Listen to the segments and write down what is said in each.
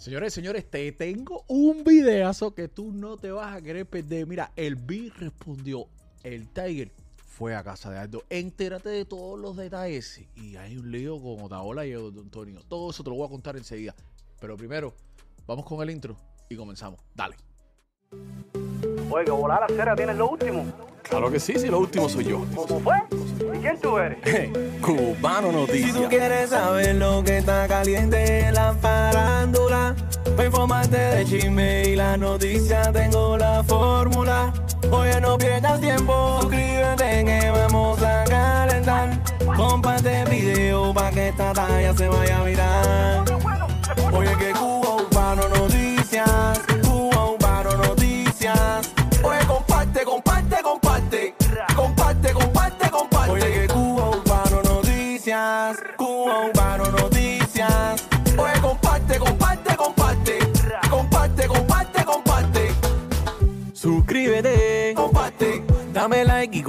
Señores, señores, te tengo un videazo que tú no te vas a querer perder. Mira, el B respondió, el Tiger fue a casa de Aldo. Entérate de todos los detalles. Y hay un lío con Otaola y Antonio. Todo eso te lo voy a contar enseguida. Pero primero, vamos con el intro y comenzamos. Dale. Oye, que volar la cera tienes lo último. Claro que sí, sí, lo último soy yo. ¿Cómo fue? ¿Y quién tú eres? Cubano Si tú Noticias. quieres saber lo que está caliente en la farándula, para informarte de chisme y la noticia tengo la fórmula. Oye, no pierdas tiempo, suscríbete que vamos a calentar. Comparte el video para que esta talla se vaya a virar. Oye, que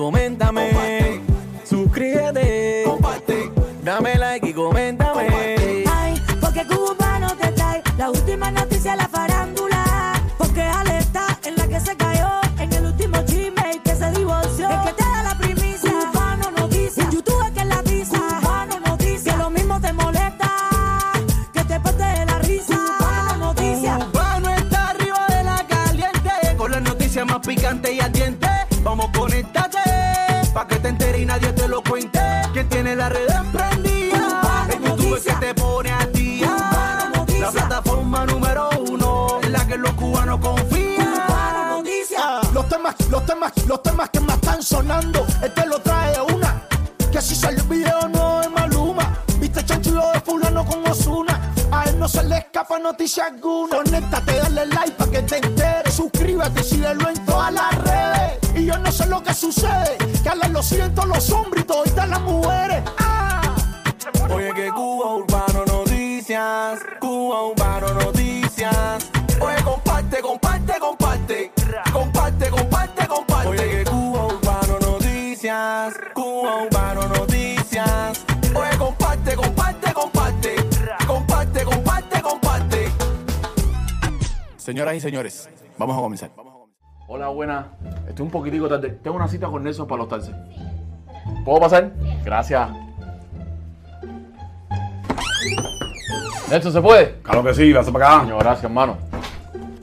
Coméntame. Suscríbete, comparte. Dame like y coméntame. Ay, porque cubano te trae la última noticia los temas, que más están sonando, este lo trae una. Que si sale el video no es Maluma. Viste chanchullo de fulano con Osuna. A él no se le escapa noticia alguna. Conéctate, dale like para que te enteres. Suscríbete síguelo en todas las redes. Y yo no sé lo que sucede. Que a lo siento los hombres y toditas las mujeres. Ah. Oye que Cuba Urbano Noticias Cuba Urbano Noticias Oye comparte, comparte Comparte, Noticias Cuba Urbano Noticias Oye comparte, comparte, comparte Comparte, comparte, comparte Señoras y señores, vamos a comenzar. Hola, buenas. Estoy un poquitico tarde. Tengo una cita con Nelson para los taxis. ¿Puedo pasar? Gracias. Nelson, ¿se puede? Claro que sí, vas para acá. Coño, gracias, hermano.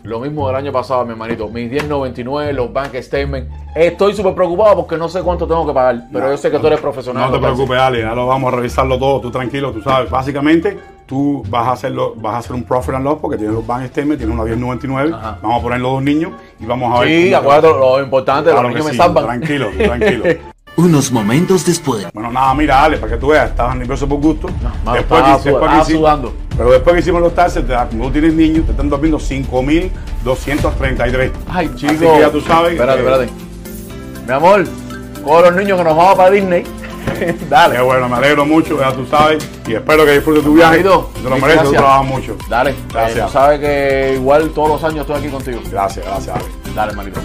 Lo mismo del año pasado, mi hermanito. Mis 10.99, los bank statements. Estoy súper preocupado porque no sé cuánto tengo que pagar. Pero yo sé que tú eres profesional. No te preocupes, Ale, ya lo vamos a revisarlo todo, tú tranquilo, tú sabes. Básicamente, tú vas a hacerlo, vas a hacer un profit and loss porque tienes los bank statements, tienes una 1099, Ajá. vamos a poner los dos niños y vamos a ver. Sí, te va. acuérdate lo importante, Claro los me sí, salvan. Tranquilo, tranquilo. Unos momentos después. Bueno, nada, mira, Ale, para que tú veas, estabas nervioso por gusto. mano, después, estaba después sud- que estaba sudando. Pero después que hicimos los taxes, te da- como tú tienes niños, te están durmiendo 5.233. Ay, chico. Así que ya tú sabes. Espérate, eh, espérate. Mi amor, con los niños que nos vamos para Disney. Qué Dale. bueno, me alegro mucho, ya tú sabes. Y espero que disfrutes tu viaje. Manito, Te lo mereces, tú trabajas mucho. Dale. Gracias. Eh, tú sabes que igual todos los años estoy aquí contigo. Gracias, gracias, Ale. Dale, hermanito.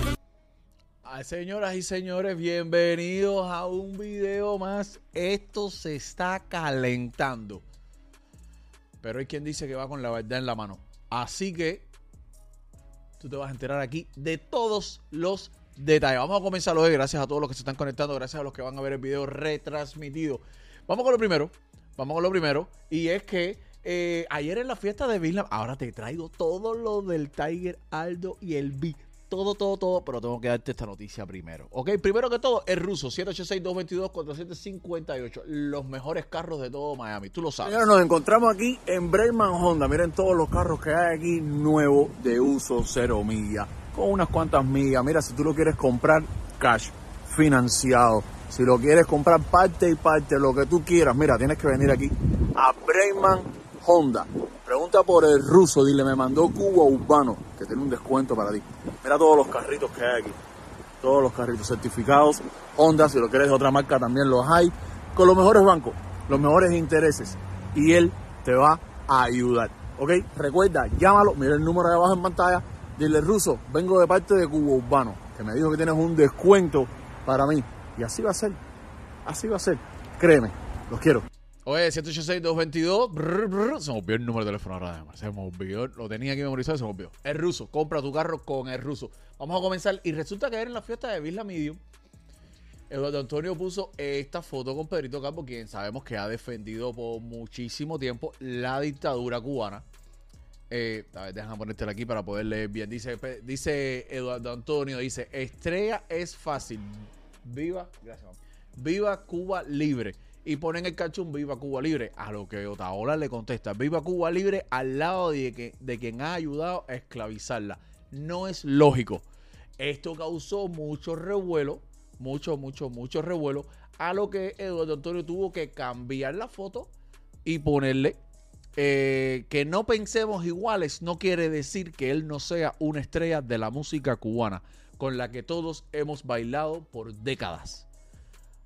Ay, Señoras y señores, bienvenidos a un video más. Esto se está calentando. Pero hay quien dice que va con la verdad en la mano. Así que tú te vas a enterar aquí de todos los detalles. Vamos a comenzar hoy. Gracias a todos los que se están conectando. Gracias a los que van a ver el video retransmitido. Vamos con lo primero. Vamos con lo primero. Y es que eh, ayer en la fiesta de Vilna, ahora te traigo todo lo del Tiger, Aldo y el B. Todo, todo, todo, pero tengo que darte esta noticia primero. Ok, primero que todo, el ruso, 786-222-4758. Los mejores carros de todo Miami. Tú lo sabes. Señores, nos encontramos aquí en Brayman Honda. Miren todos los carros que hay aquí nuevos de uso cero millas. Con unas cuantas millas. Mira, si tú lo quieres comprar cash, financiado. Si lo quieres comprar parte y parte, lo que tú quieras. Mira, tienes que venir aquí a Brayman Honda. Pregunta por el ruso. Dile, me mandó Cuba Urbano. Que tiene un descuento para ti. Mira todos los carritos que hay aquí. Todos los carritos certificados. Honda, si lo quieres de otra marca también los hay. Con los mejores bancos, los mejores intereses. Y él te va a ayudar. ¿Ok? Recuerda, llámalo, mira el número de abajo en pantalla. Dile, Ruso, vengo de parte de Cubo Urbano, que me dijo que tienes un descuento para mí. Y así va a ser. Así va a ser. Créeme, los quiero. Oye, 786-222. brr, brr, Se me olvidó el número de teléfono ahora. Se me. Lo tenía aquí memorizado y se me. Es ruso. Compra tu carro con el ruso. Vamos a comenzar. Y resulta que en la fiesta de Villa Medium. Eduardo Antonio puso esta foto con Pedrito Campo, quien sabemos que ha defendido por muchísimo tiempo la dictadura cubana. Eh, a ver, déjame ponértela aquí para poder leer bien. Dice, dice Eduardo Antonio, dice, estrella es fácil. Viva, gracias. Viva Cuba libre. Y ponen el cachón Viva Cuba libre. A lo que Otaola le contesta, Viva Cuba libre al lado de, que, de quien ha ayudado a esclavizarla. No es lógico. Esto causó mucho revuelo, mucho, mucho, mucho revuelo. A lo que Eduardo Antonio tuvo que cambiar la foto y ponerle eh, que no pensemos iguales no quiere decir que él no sea una estrella de la música cubana con la que todos hemos bailado por décadas.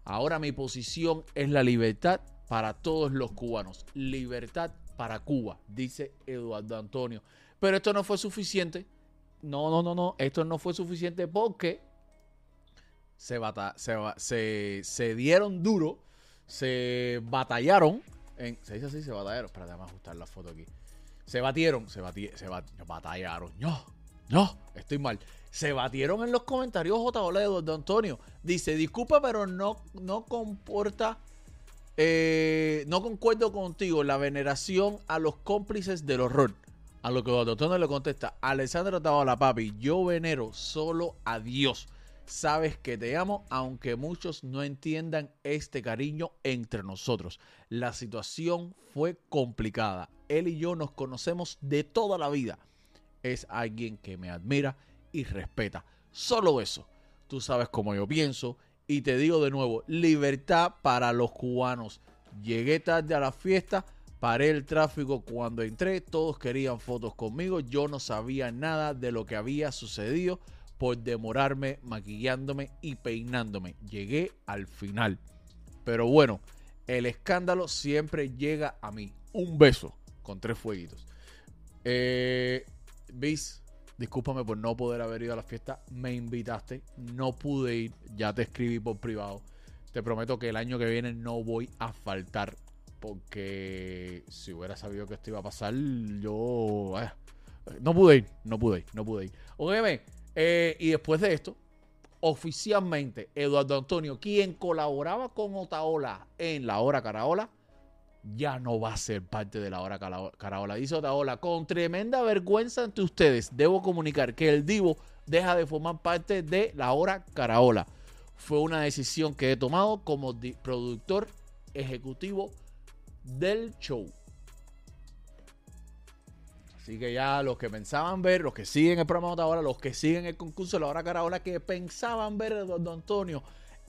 Ahora mi posición es la libertad para todos los cubanos. Libertad para Cuba, dice Eduardo Antonio. Pero esto no fue suficiente. No, no, no, no. Esto no fue suficiente porque se, bata- se, se, dieron duro, se batallaron. Se dice así, se batallaron. Espérate, vamos ajustar la foto aquí. Se batieron, se, bati- se bat- batallaron. No, no, estoy mal. Se batieron en los comentarios J. de Eduardo Antonio. Dice, disculpa, pero no, no comporta. eh, no concuerdo contigo la veneración a los cómplices del horror. A lo que Eduardo Antonio le contesta, Alessandro Tabola, papi, yo venero solo a Dios. Sabes que te amo, aunque muchos no entiendan este cariño entre nosotros. La situación fue complicada. Él y yo nos conocemos de toda la vida. Es alguien que me admira y respeta. Solo eso. Tú sabes cómo yo pienso. Y te digo de nuevo, libertad para los cubanos. Llegué tarde a la fiesta, paré el tráfico cuando entré, todos querían fotos conmigo, yo no sabía nada de lo que había sucedido por demorarme maquillándome y peinándome. Llegué al final. Pero bueno, el escándalo siempre llega a mí. Un beso con tres fueguitos. Eh, discúlpame por no poder haber ido a la fiesta. Me invitaste, no pude ir. Ya te escribí por privado. Te prometo que el año que viene no voy a faltar. Porque si hubiera sabido que esto iba a pasar, yo. eh, no pude ir, no pude ir, no pude ir. Óyeme, eh, y después de esto, oficialmente, Eduardo Antonio, quien colaboraba con Otaola en la hora Caraola, ya no va a ser parte de la hora Caraola. Dice Otaola, con tremenda vergüenza ante ustedes, debo comunicar que el Divo deja de formar parte de la hora Caraola. Fue una decisión que he tomado como productor ejecutivo del show. Así que ya los que pensaban ver, los que siguen el programa de los que siguen el concurso de la hora Caraola, que pensaban ver a Eduardo Antonio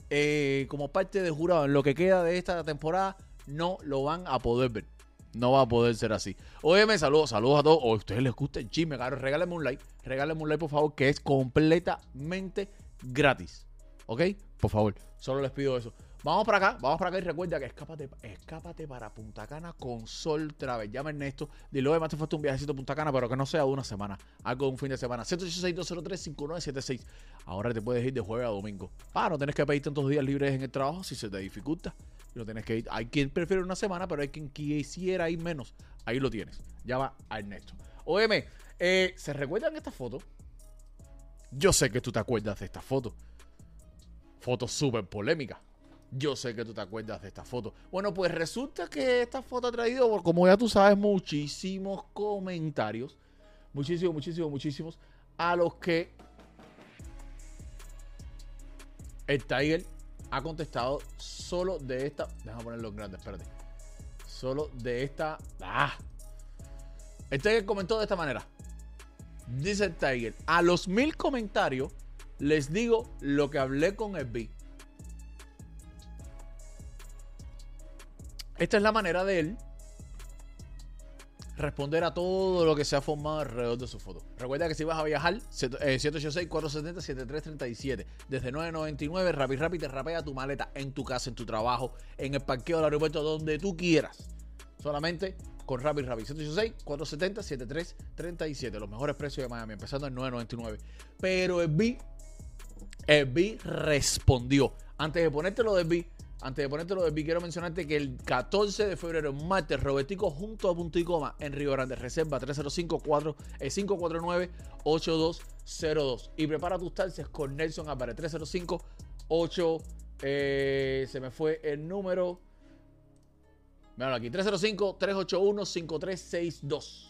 eh, como parte de jurado en lo que queda de esta temporada, no lo van a poder ver. No va a poder ser así. Óyeme, saludos, saludos a todos. O a ustedes les gusta el chisme, claro, regálenme un like. Regálenme un like, por favor, que es completamente gratis. ¿Ok? Por favor, solo les pido eso. Vamos para acá, vamos para acá y recuerda que escápate, escápate para Punta Cana con Sol Travel. Llama a Ernesto, dile, me hace falta un viajecito a Punta Cana, pero que no sea de una semana, algo de un fin de semana. 186-203-5976. Ahora te puedes ir de jueves a domingo. Para no tenés que pedir tantos días libres en el trabajo si se te dificulta. No tienes que ir. Hay quien prefiere una semana, pero hay quien quisiera ir menos. Ahí lo tienes. Llama a Ernesto. Óyeme, eh, ¿se recuerdan esta foto? Yo sé que tú te acuerdas de esta foto. Foto súper polémica. Yo sé que tú te acuerdas de esta foto. Bueno, pues resulta que esta foto ha traído, como ya tú sabes, muchísimos comentarios. Muchísimos, muchísimos, muchísimos. A los que el Tiger ha contestado solo de esta. Déjame ponerlo en grande, espérate. Solo de esta. ¡Ah! El Tiger comentó de esta manera. Dice el Tiger: A los mil comentarios les digo lo que hablé con el B. Esta es la manera de él responder a todo lo que se ha formado alrededor de su foto. Recuerda que si vas a viajar, eh, 786-470-7337. Desde 999, Rappi Rappi te rapea tu maleta en tu casa, en tu trabajo, en el parqueo del aeropuerto, donde tú quieras. Solamente con Rappi Rappi. 786-470-7337. Los mejores precios de Miami, empezando en 999. Pero el B, el B respondió. Antes de ponerte lo del B, Antes de ponerte lo de quiero mencionarte que el 14 de febrero, martes, Robertico junto a punto y coma en Río Grande, reserva 305 eh, 549-8202. Y prepara tus taxes con Nelson Álvarez, 305 8 eh, se me fue el número. Míralo aquí, 305-381-5362.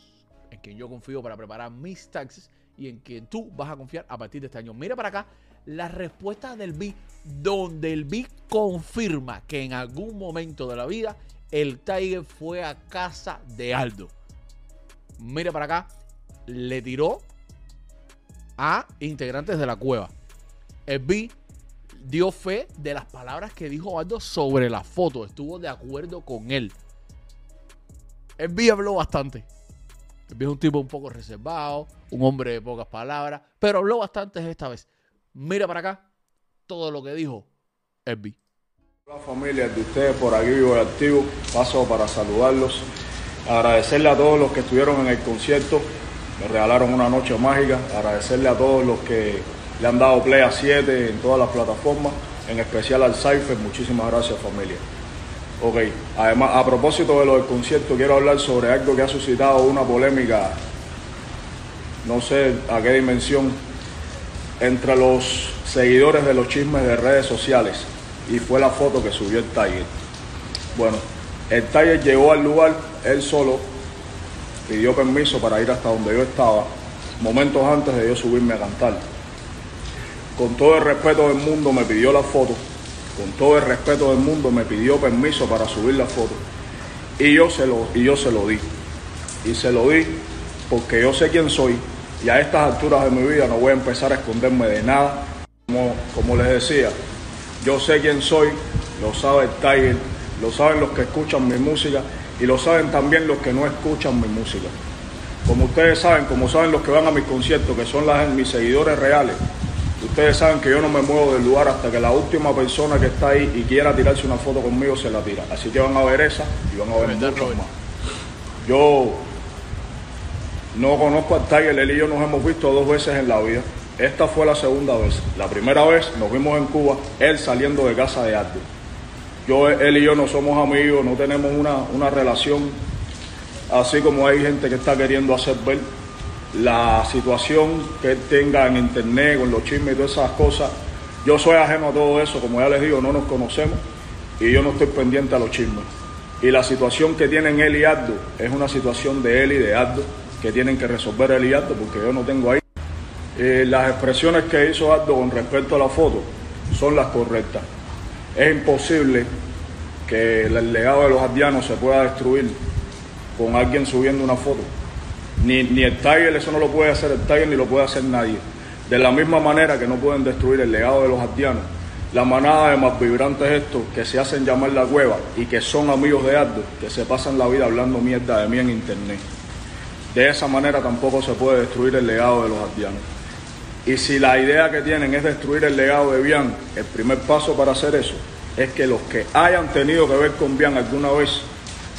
En quien yo confío para preparar mis taxes y en quien tú vas a confiar a partir de este año. Mira para acá la respuesta del BI, donde el BI confirma que en algún momento de la vida el Tiger fue a casa de Aldo. Mira para acá, le tiró a integrantes de la cueva. El B dio fe de las palabras que dijo Aldo sobre la foto. Estuvo de acuerdo con él. El B habló bastante. Es un tipo un poco reservado, un hombre de pocas palabras, pero habló bastante esta vez. Mira para acá todo lo que dijo el B. Hola familia de ustedes por aquí vivo y activo, paso para saludarlos, agradecerle a todos los que estuvieron en el concierto, me regalaron una noche mágica, agradecerle a todos los que le han dado play a 7 en todas las plataformas, en especial al Cypher, muchísimas gracias familia. Ok, además a propósito de lo del concierto quiero hablar sobre algo que ha suscitado una polémica, no sé a qué dimensión, entre los seguidores de los chismes de redes sociales y fue la foto que subió el Tiger. Bueno, el Tiger llegó al lugar, él solo, pidió permiso para ir hasta donde yo estaba, momentos antes de yo subirme a cantar. Con todo el respeto del mundo me pidió la foto, con todo el respeto del mundo me pidió permiso para subir la foto. Y yo se lo, y yo se lo di. Y se lo di porque yo sé quién soy y a estas alturas de mi vida no voy a empezar a esconderme de nada. Como, como les decía, yo sé quién soy, lo sabe el Tiger, lo saben los que escuchan mi música y lo saben también los que no escuchan mi música. Como ustedes saben, como saben los que van a mis conciertos, que son las, mis seguidores reales, ustedes saben que yo no me muevo del lugar hasta que la última persona que está ahí y quiera tirarse una foto conmigo se la tira. Así que van a ver esa y van a ver muchas más. Yo no conozco al Tiger, él y yo nos hemos visto dos veces en la vida. Esta fue la segunda vez. La primera vez nos vimos en Cuba, él saliendo de casa de arte. Yo, él y yo no somos amigos, no tenemos una, una relación así como hay gente que está queriendo hacer ver la situación que él tenga en internet, con los chismes y todas esas cosas. Yo soy ajeno a todo eso, como ya les digo, no nos conocemos y yo no estoy pendiente a los chismes. Y la situación que tienen él y Aldo es una situación de él y de Aldo que tienen que resolver él y Aldo porque yo no tengo ahí. Eh, las expresiones que hizo Aldo con respecto a la foto son las correctas. Es imposible que el legado de los aldeanos se pueda destruir con alguien subiendo una foto. Ni, ni el Tiger, eso no lo puede hacer el Tiger ni lo puede hacer nadie. De la misma manera que no pueden destruir el legado de los aldeanos, la manada de más vibrantes estos que se hacen llamar la cueva y que son amigos de Aldo, que se pasan la vida hablando mierda de mí en internet. De esa manera tampoco se puede destruir el legado de los aldeanos. Y si la idea que tienen es destruir el legado de Bian, el primer paso para hacer eso es que los que hayan tenido que ver con Bian alguna vez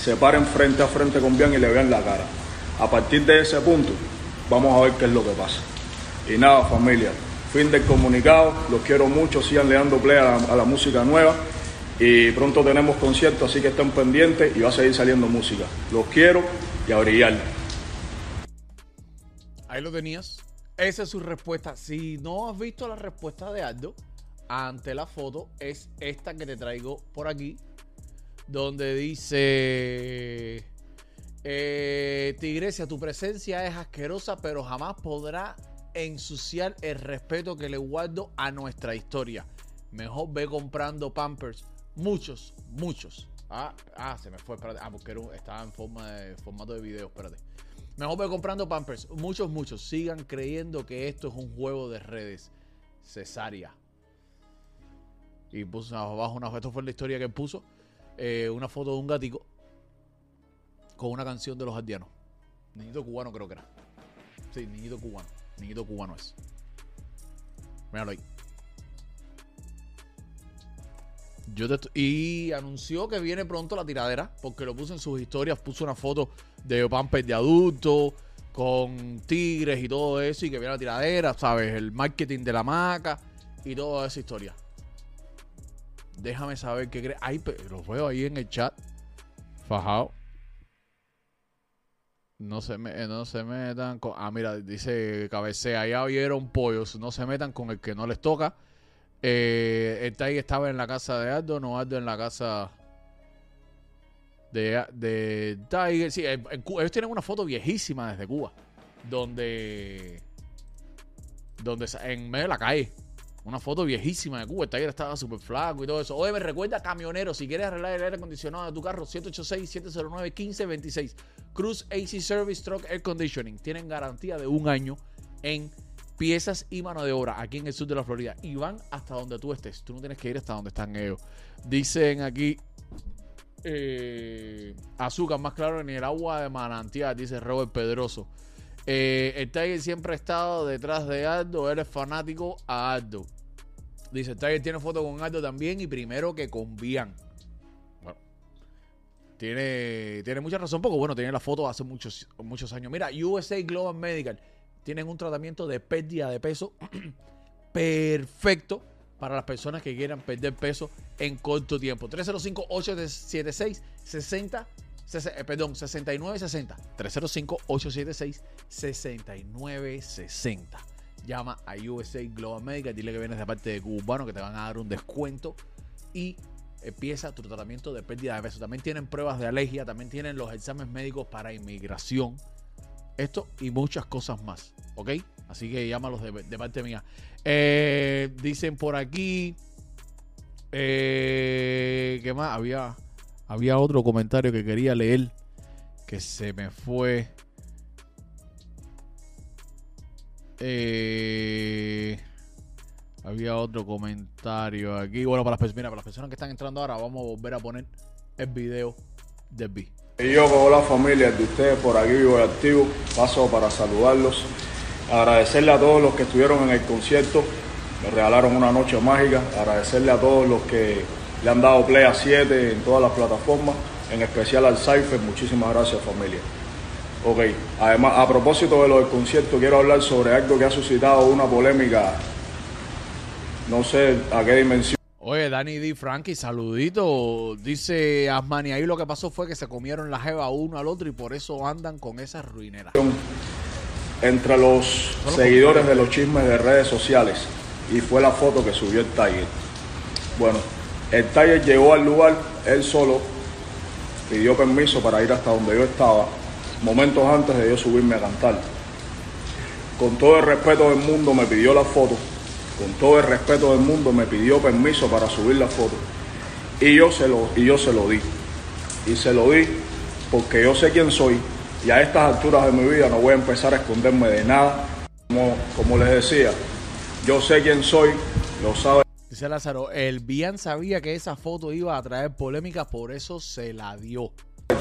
se paren frente a frente con Bian y le vean la cara. A partir de ese punto, vamos a ver qué es lo que pasa. Y nada, familia, fin del comunicado, los quiero mucho, sigan le dando play a la, música nueva y pronto tenemos conciertos, así que estén pendientes y va a seguir saliendo música. Los quiero y a brillar. Ahí lo tenías. Esa es su respuesta. Si no has visto la respuesta de Aldo ante la foto, es esta que te traigo por aquí. Donde dice: eh, Tigresia, tu presencia es asquerosa, pero jamás podrá ensuciar el respeto que le guardo a nuestra historia. Mejor ve comprando Pampers. Muchos, muchos. Ah, ah se me fue. Espérate. Ah, porque era un- estaba en forma de, formato de video. Espérate. Mejor ve comprando Pampers. Muchos, muchos. Sigan creyendo que esto es un juego de redes. Cesárea. Y puso abajo una Esto fue la historia que puso. eh, una foto de un gatico. Con una canción de los aldeanos. Niñito cubano creo que era. Sí, niñito cubano. Niñito cubano es. Míralo ahí. Yo te y anunció que viene pronto la tiradera, porque lo puso en sus historias, puso una foto de Pampers de adulto, con tigres y todo eso, y que viene la tiradera, ¿sabes? El marketing de la maca y toda esa historia. Déjame saber qué crees. Ay, los veo ahí en el chat. Fajado. No se, me, eh, no se metan con. Ah, mira, dice cabecea. Ya vieron pollos. No se metan con el que no les toca. Eh, el Tiger estaba en la casa de Aldo, no Aldo en la casa de, de Tiger. Sí, ellos tienen una foto viejísima desde Cuba. Donde. Donde en medio de la calle. Una foto viejísima de Cuba. El Tiger estaba súper flaco y todo eso. Oye, me recuerda camionero. Si quieres arreglar el aire acondicionado de tu carro, 786-709-1526. Cruz AC Service Truck Air Conditioning. Tienen garantía de un año en piezas y mano de obra aquí en el sur de la Florida. Y van hasta donde tú estés. Tú no tienes que ir hasta donde están ellos. Dicen aquí. eh, azúcar más claro ni el agua de manantial, dice Robert Pedroso. Eh, el Tiger siempre ha estado detrás de Aldo. Él es fanático a Aldo. Dice, el Tiger tiene foto con Aldo también y primero que con Bian. Bueno, tiene, tiene mucha razón porque, bueno, tiene la foto hace muchos, muchos años. Mira, USA Global Medical tienen un tratamiento de pérdida de peso perfecto para las personas que quieran perder peso en corto tiempo. 305-876-60. Eh, Perdón, 6960. 305-876-6960. Llama a USA Global Medical. Dile que vienes de parte de Cubano que te van a dar un descuento. Y empieza tu tratamiento de pérdida de peso. También tienen pruebas de alergia. También tienen los exámenes médicos para inmigración. Esto y muchas cosas más. ¿Ok? Así que llámalos de, parte mía. Eh, dicen por aquí. Eh, ¿Qué más? Había, había otro comentario que quería leer. Que se me fue. Eh, había otro comentario aquí. Bueno, para las, mira, para las personas que están entrando ahora, vamos a volver a poner el video del B. Y yo con la familia de ustedes por aquí vivo y activo, paso para saludarlos, agradecerle a todos los que estuvieron en el concierto, me regalaron una noche mágica, agradecerle a todos los que le han dado play a 7 en todas las plataformas, en especial al Cypher, muchísimas gracias familia. Ok, además a propósito de lo del concierto quiero hablar sobre algo que ha suscitado una polémica, no sé a qué dimensión. Oye, Danny D. Frankie, saludito. Dice Asmani, ahí lo que pasó fue que se comieron la jeva uno al otro y por eso andan con esas ruineras. entre los seguidores de los chismes de redes sociales y fue la foto que subió el Tiger. Bueno, el Tiger llegó al lugar, él solo pidió permiso para ir hasta donde yo estaba, momentos antes de yo subirme a cantar. Con todo el respeto del mundo me pidió la foto, con todo el respeto del mundo me pidió permiso para subir la foto y yo se lo, y yo se lo di. Y se lo di porque yo sé quién soy y a estas alturas de mi vida no voy a empezar a esconderme de nada. Como, como les decía, yo sé quién soy, lo sabe. Dice Lázaro, el Bian sabía que esa foto iba a traer polémica, por eso se la dio.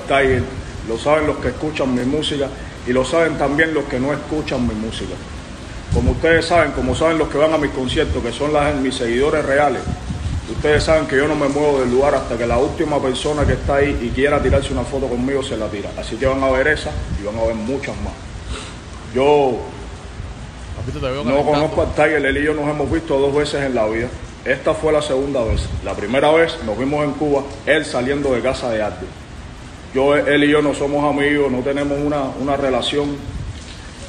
Tiger, lo saben los que escuchan mi música y lo saben también los que no escuchan mi música. Como ustedes saben, como saben los que van a mis conciertos, que son las, mis seguidores reales, ustedes saben que yo no me muevo del lugar hasta que la última persona que está ahí y quiera tirarse una foto conmigo se la tira. Así que van a ver esa y van a ver muchas más. Yo no conozco al Tiger, él y yo nos hemos visto dos veces en la vida. Esta fue la segunda vez. La primera vez nos vimos en Cuba, él saliendo de casa de arte. Yo, él y yo no somos amigos, no tenemos una, una relación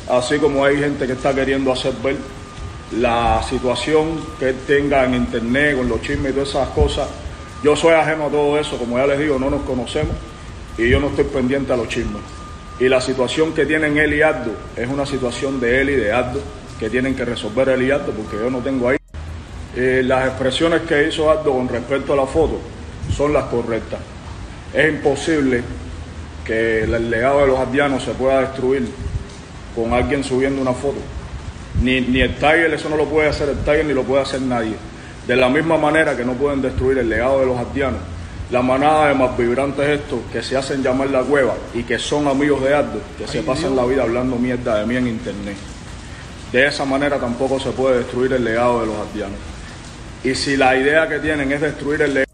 así como hay gente que está queriendo hacer ver. La situación que él tenga en internet con los chismes y todas esas cosas, yo soy ajeno a todo eso, como ya les digo, no nos conocemos y yo no estoy pendiente a los chismes. Y la situación que tienen él y Aldo es una situación de él y de Aldo que tienen que resolver él y Aldo porque yo no tengo ahí. Eh, las expresiones que hizo Aldo con respecto a la foto son las correctas. Es imposible que el legado de los aldeanos se pueda destruir con alguien subiendo una foto. Ni, ni el Tiger, eso no lo puede hacer el Tiger ni lo puede hacer nadie. De la misma manera que no pueden destruir el legado de los aldeanos, la manada de más vibrantes estos que se hacen llamar la cueva y que son amigos de Aldo, que se pasan la vida hablando mierda de mí en internet. De esa manera tampoco se puede destruir el legado de los aldeanos. Y si la idea que tienen es destruir el legado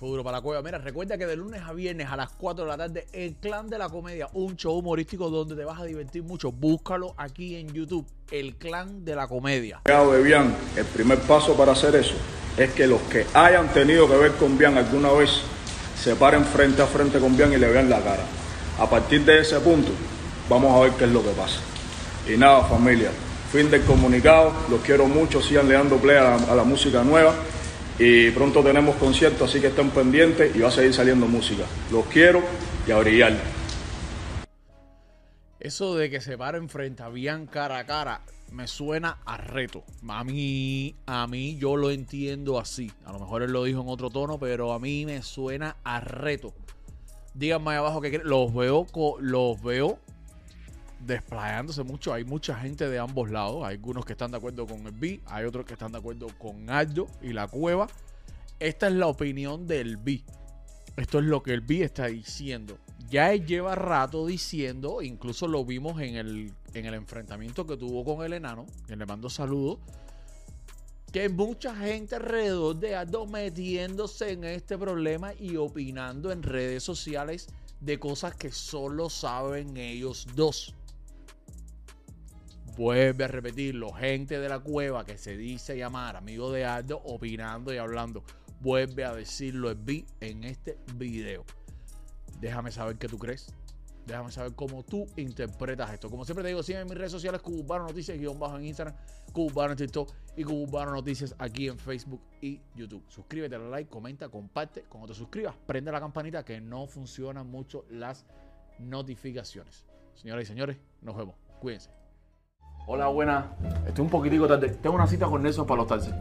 fue duro para la cueva. Mira, recuerda que de lunes a viernes a las 4 de la tarde, El Clan de la Comedia, un show humorístico donde te vas a divertir mucho. Búscalo aquí en YouTube, El Clan de la Comedia. de Bian, el primer paso para hacer eso es que los que hayan tenido que ver con Bian alguna vez se paren frente a frente con Bian y le vean la cara. A partir de ese punto, vamos a ver qué es lo que pasa. Y nada, familia, fin del comunicado, los quiero mucho, sigan le dando play a la, música nueva y pronto tenemos conciertos, así que estén pendientes y va a seguir saliendo música. Los quiero y a brillar. Eso de que se paren frente a Bian cara a cara me suena a reto. A mí, a mí yo lo entiendo así. A lo mejor él lo dijo en otro tono, pero a mí me suena a reto. Díganme ahí abajo que los veo, los veo desplayándose mucho. Hay mucha gente de ambos lados. Hay algunos que están de acuerdo con el B, hay otros que están de acuerdo con Aldo y la cueva. Esta es la opinión del B. Esto es lo que el B está diciendo. Ya él lleva rato diciendo, incluso lo vimos en el, en el enfrentamiento que tuvo con el enano, que le mando saludos, que hay mucha gente alrededor de Aldo metiéndose en este problema y opinando en redes sociales de cosas que solo saben ellos dos. Vuelve a repetirlo, gente de la cueva que se dice llamar amigo de Aldo, opinando y hablando. Vuelve a decirlo en, este video. Déjame saber qué tú crees. Déjame saber cómo tú interpretas esto. Como siempre te digo, sigue en mis redes sociales, Cubano Noticias, guion bajo en Instagram, Cubano en TikTok y Cubano Noticias aquí en Facebook y YouTube. Suscríbete, dale like, comenta, comparte. Cuando te suscribas, prende la campanita que no funcionan mucho las notificaciones. Señoras y señores, nos vemos. Cuídense. Hola, buenas. Estoy un poquitico tarde. Tengo una cita con Nelson para los taxis.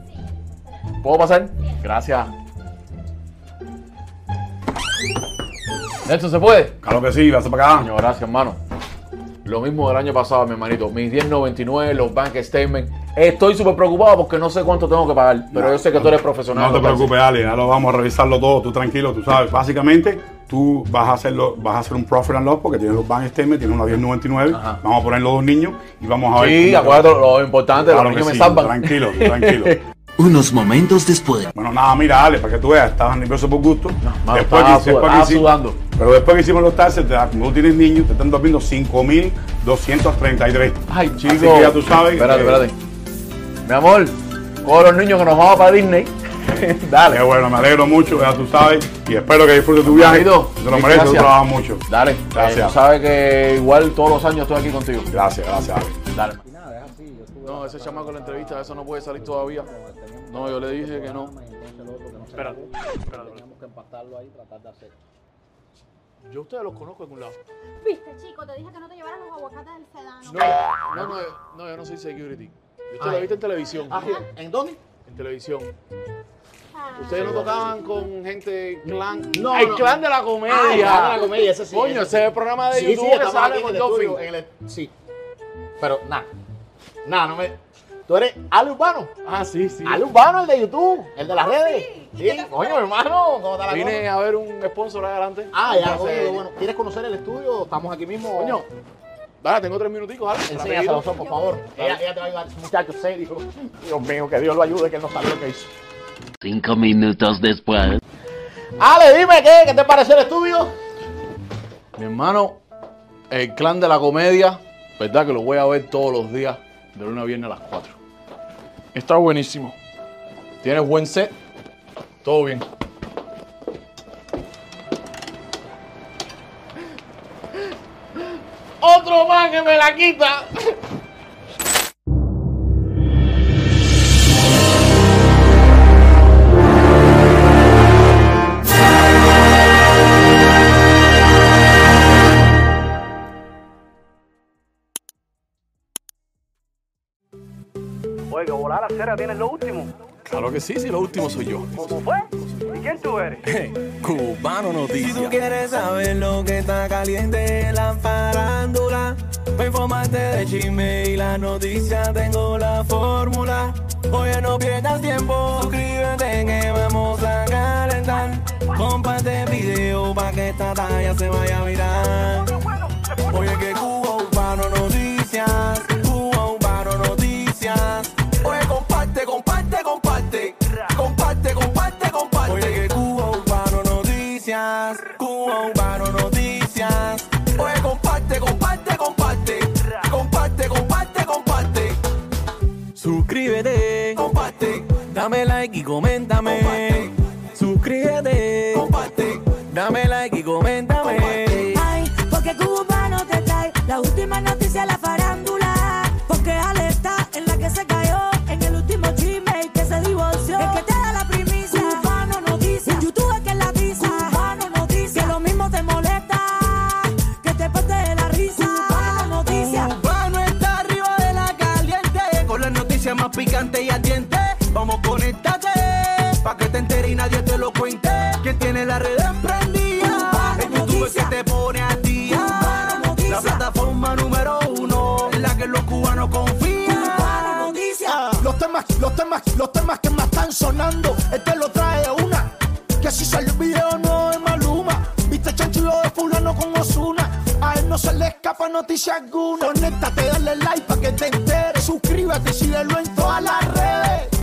¿Puedo pasar? Gracias. Nelson, ¿se puede? Claro que sí, vas para acá. Coño, gracias, hermano. Lo mismo del año pasado, mi hermanito. Mis 10.99, los bank statements. Estoy súper preocupado porque no sé cuánto tengo que pagar. Pero yo sé que tú eres profesional. No te preocupes, Ale, ya lo vamos a revisarlo todo, tú tranquilo, tú sabes. Básicamente, tú vas a hacerlo, vas a hacer un profit and loss porque tienes los bank statements, tienes una 1099, Ajá. vamos a poner los dos niños y vamos a ver. Sí, acuérdate lo importante, Claro los que me salvan. Tranquilo, tranquilo. Unos momentos después. Bueno, nada, mira, Ale, para que tú veas, estabas nervioso por gusto. mano, después estaba después estaba hicimos- sudando. Pero después que hicimos los taxes, como tú tienes niños, te están durmiendo 5.233. Ay, chico. Así que ya tú sabes. Espérate, eh, espérate. Mi amor, con los niños que nos vamos para Disney. Dale. Qué bueno, me alegro mucho, ya tú sabes. Y espero que disfrutes tu viaje. Manito, Te lo mereces, tú trabajas mucho. Dale. Gracias. Eh, tú sabes que igual todos los años estoy aquí contigo. Gracias, gracias, Ale. Dale. No, ese chamaco en la entrevista, eso no puede salir todavía. No, yo le dije que no. Espérate, espérate. que empatarlo ahí y tratar de hacer. Yo a ustedes los conozco en algún lado. Viste, chico, te dije que no te llevaras los aguacates del sedano. No, no, no, no, yo no soy security. Yo usted lo viste en televisión. Ah, ¿En dónde? En televisión. Ustedes no tocaban con gente clan. No, el no. clan de la comedia. Ah, el clan de la comedia, ese sí, Coño, ese es el programa de Sí, YouTube sí, que estamos sale aquí con en el estudio, Dolphin. en el- Sí. Pero nada. Nada, no me. ¿Tú eres Ale Urbano? Ah, sí, sí. Ale Urbano, el de YouTube, el de las redes. Sí, coño, hermano, ¿cómo está la Vine cosa? a ver un sponsor adelante. Ah, ya, coño, bueno. ¿Quieres conocer el estudio? Estamos aquí mismo. Coño, dale, tengo tres minuticos, dale. Enséñaselo, por favor. Ella, ella te va a ayudar, muchacho serio. Dios mío, que Dios lo ayude, que él no sabe lo que hizo. Cinco minutos después. Ale, dime, ¿qué? ¿Qué te pareció el estudio? Mi hermano, el clan de la comedia, verdad que lo voy a ver todos los días, de lunes a viernes a las 4. Está buenísimo. Tienes buen set, todo bien. Otro más que me la quita. Oiga, volar la cera tienes lo último. Claro que sí, sí, lo último soy yo. ¿Cómo fue? ¿Y quién tú eres? Cubano Si tú quieres saber lo que está caliente en la farándula, para informarte de chisme y la noticia tengo la fórmula. Oye, no pierdas tiempo, suscríbete que vamos a calentar. Comparte el video para que esta talla se vaya a virar. Oye, que Cuba Suscríbete, comparte, dame like y coméntame. Comparte. Suscríbete, comparte, dame like y coméntame.